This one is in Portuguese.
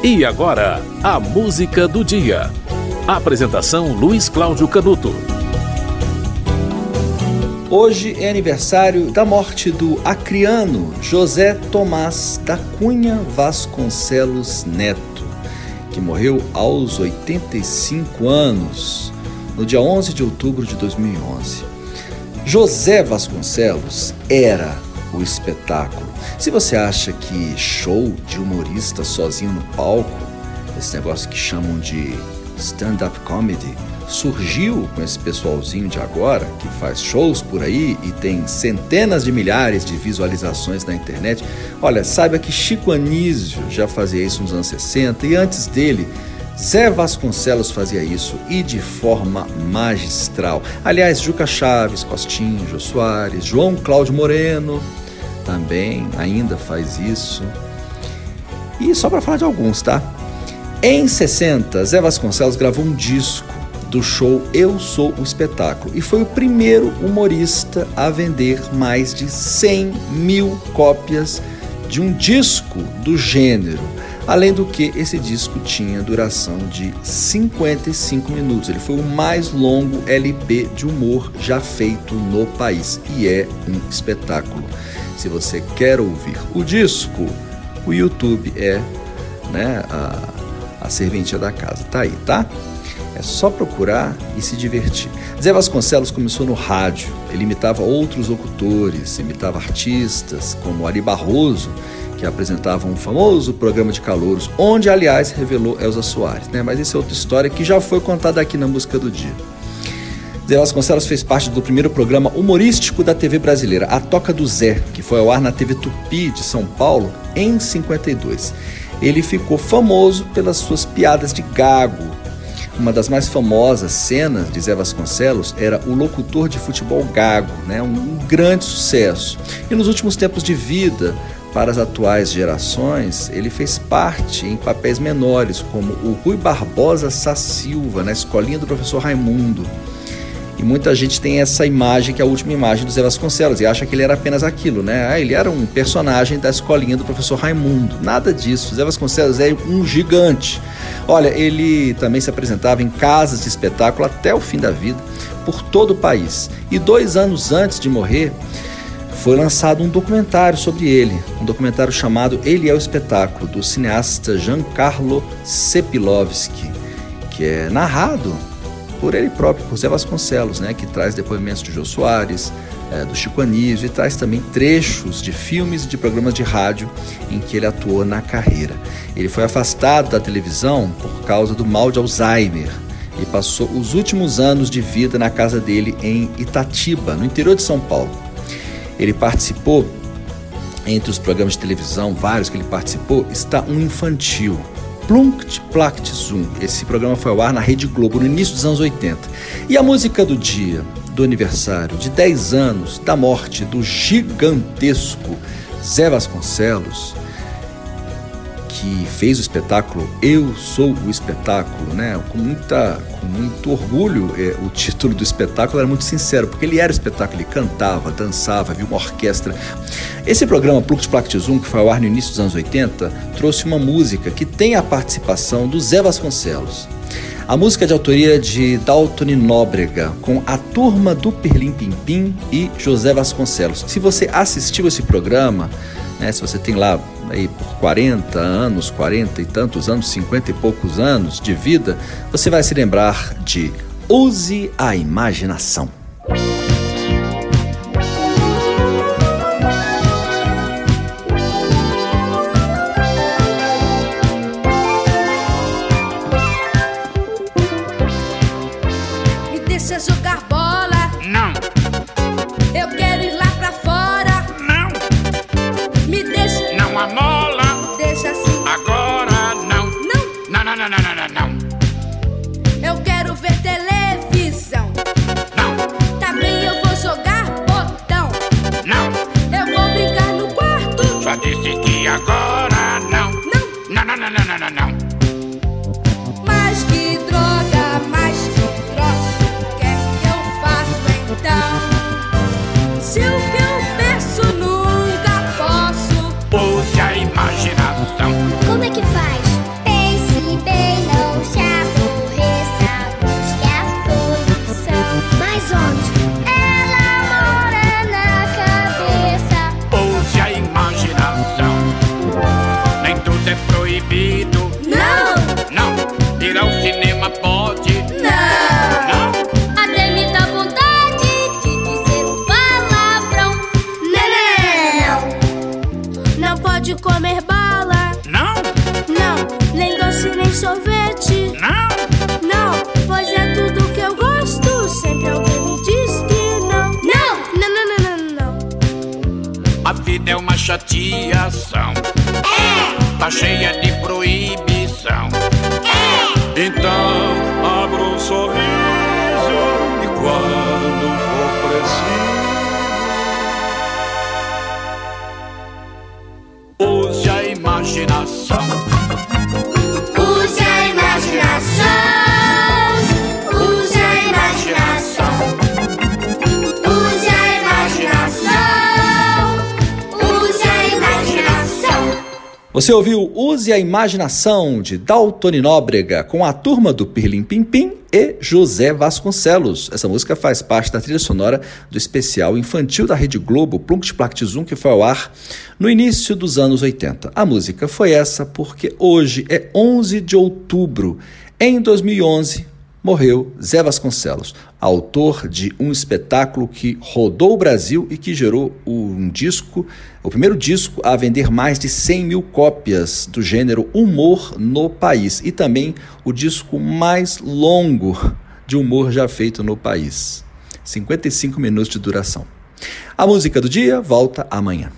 E agora, a música do dia. Apresentação Luiz Cláudio Canuto. Hoje é aniversário da morte do acriano José Tomás da Cunha Vasconcelos Neto, que morreu aos 85 anos, no dia 11 de outubro de 2011. José Vasconcelos era o espetáculo. Se você acha que show de humorista sozinho no palco, esse negócio que chamam de stand-up comedy, surgiu com esse pessoalzinho de agora, que faz shows por aí e tem centenas de milhares de visualizações na internet. Olha, saiba que Chico Anísio já fazia isso nos anos 60 e antes dele, Zé Vasconcelos fazia isso e de forma magistral. Aliás, Juca Chaves, Costinho, Jô Soares, João Cláudio Moreno também ainda faz isso. E só para falar de alguns, tá? Em 60, Zé Vasconcelos gravou um disco do show Eu Sou o Espetáculo e foi o primeiro humorista a vender mais de 100 mil cópias de um disco do gênero. Além do que, esse disco tinha duração de 55 minutos. Ele foi o mais longo LP de humor já feito no país e é um espetáculo. Se você quer ouvir o disco, o YouTube é né, a, a serventia da casa. Tá aí, tá? É só procurar e se divertir. Zé Vasconcelos começou no rádio. Ele imitava outros locutores, imitava artistas como Ari Barroso que apresentavam um famoso programa de calouros, onde, aliás, revelou Elza Soares. Né? Mas isso é outra história que já foi contada aqui na Música do Dia. Zé Vasconcelos fez parte do primeiro programa humorístico da TV brasileira, A Toca do Zé, que foi ao ar na TV Tupi de São Paulo em 52. Ele ficou famoso pelas suas piadas de gago. Uma das mais famosas cenas de Zé Vasconcelos era o locutor de futebol gago, né? um grande sucesso. E nos últimos tempos de vida, para as atuais gerações, ele fez parte em papéis menores, como o Rui Barbosa Sassilva, na escolinha do professor Raimundo. E muita gente tem essa imagem, que é a última imagem do Zé Vasconcelos, e acha que ele era apenas aquilo, né? Ah, ele era um personagem da escolinha do professor Raimundo. Nada disso. Zé Vasconcelos é um gigante. Olha, ele também se apresentava em casas de espetáculo até o fim da vida, por todo o país. E dois anos antes de morrer, foi lançado um documentário sobre ele, um documentário chamado Ele é o Espetáculo, do cineasta Giancarlo Sepilovski, que é narrado por ele próprio, por Zé Vasconcelos, né, que traz depoimentos de Jô Soares, é, do Chico Anísio e traz também trechos de filmes e de programas de rádio em que ele atuou na carreira. Ele foi afastado da televisão por causa do mal de Alzheimer e passou os últimos anos de vida na casa dele em Itatiba, no interior de São Paulo. Ele participou, entre os programas de televisão, vários que ele participou, está um infantil. Plunkt Plakt Zoom. Esse programa foi ao ar na Rede Globo no início dos anos 80. E a música do dia, do aniversário de 10 anos da morte do gigantesco Zé Vasconcelos, que fez o espetáculo Eu Sou o Espetáculo, né? Com, muita, com muito orgulho, é, o título do espetáculo era muito sincero, porque ele era o espetáculo, ele cantava, dançava, viu uma orquestra. Esse programa Plux Plactizum, que foi ao ar no início dos anos 80, trouxe uma música que tem a participação do Zé Vasconcelos. A música é de autoria de Dalton Nóbrega, com a turma do Perlim Pimpim e José Vasconcelos. Se você assistiu esse programa, né, se você tem lá aí por 40 anos, 40 e tantos anos, 50 e poucos anos de vida, você vai se lembrar de Use a Imaginação. Me deixa jogar bola. Não, mas que droga, de comer bala. Não? Não, nem doce nem sorvete. Não? Não, pois é tudo que eu gosto. Sempre alguém me diz que não. Não! Não, não, não, não, não. A vida é uma chateação. É! Tá cheia de proibição. É! Então, abro um sorriso. Você ouviu Use a Imaginação de Daltoni Nóbrega com a turma do Pirlim Pim Pim e José Vasconcelos. Essa música faz parte da trilha sonora do especial infantil da Rede Globo Plunct Plact Zoom que foi ao ar no início dos anos 80. A música foi essa porque hoje é 11 de outubro. Em 2011, morreu Zé Vasconcelos, autor de um espetáculo que rodou o Brasil e que gerou um disco, o primeiro disco a vender mais de 100 mil cópias do gênero humor no país e também o disco mais longo de humor já feito no país. 55 minutos de duração. A música do dia volta amanhã.